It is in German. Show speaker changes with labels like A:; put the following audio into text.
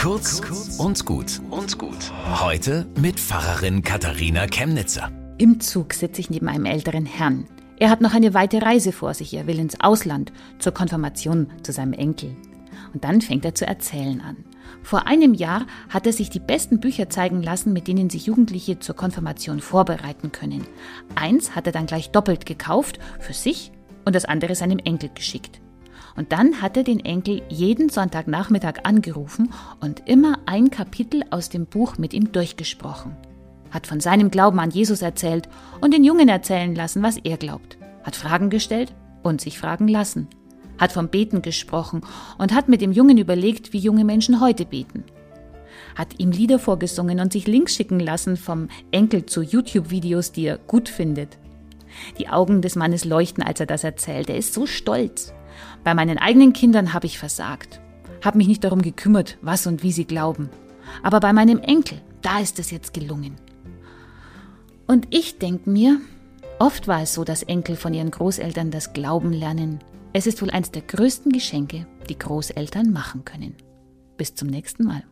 A: Kurz und gut und gut. Heute mit Pfarrerin Katharina Chemnitzer.
B: Im Zug sitze ich neben einem älteren Herrn. Er hat noch eine weite Reise vor sich. Er will ins Ausland zur Konfirmation zu seinem Enkel. Und dann fängt er zu erzählen an. Vor einem Jahr hat er sich die besten Bücher zeigen lassen, mit denen sich Jugendliche zur Konfirmation vorbereiten können. Eins hat er dann gleich doppelt gekauft, für sich und das andere seinem Enkel geschickt. Und dann hat er den Enkel jeden Sonntagnachmittag angerufen und immer ein Kapitel aus dem Buch mit ihm durchgesprochen. Hat von seinem Glauben an Jesus erzählt und den Jungen erzählen lassen, was er glaubt. Hat Fragen gestellt und sich fragen lassen. Hat vom Beten gesprochen und hat mit dem Jungen überlegt, wie junge Menschen heute beten. Hat ihm Lieder vorgesungen und sich Links schicken lassen vom Enkel zu YouTube-Videos, die er gut findet. Die Augen des Mannes leuchten, als er das erzählt. Er ist so stolz. Bei meinen eigenen Kindern habe ich versagt, habe mich nicht darum gekümmert, was und wie sie glauben. Aber bei meinem Enkel, da ist es jetzt gelungen. Und ich denke mir, oft war es so, dass Enkel von ihren Großeltern das Glauben lernen. Es ist wohl eines der größten Geschenke, die Großeltern machen können. Bis zum nächsten Mal.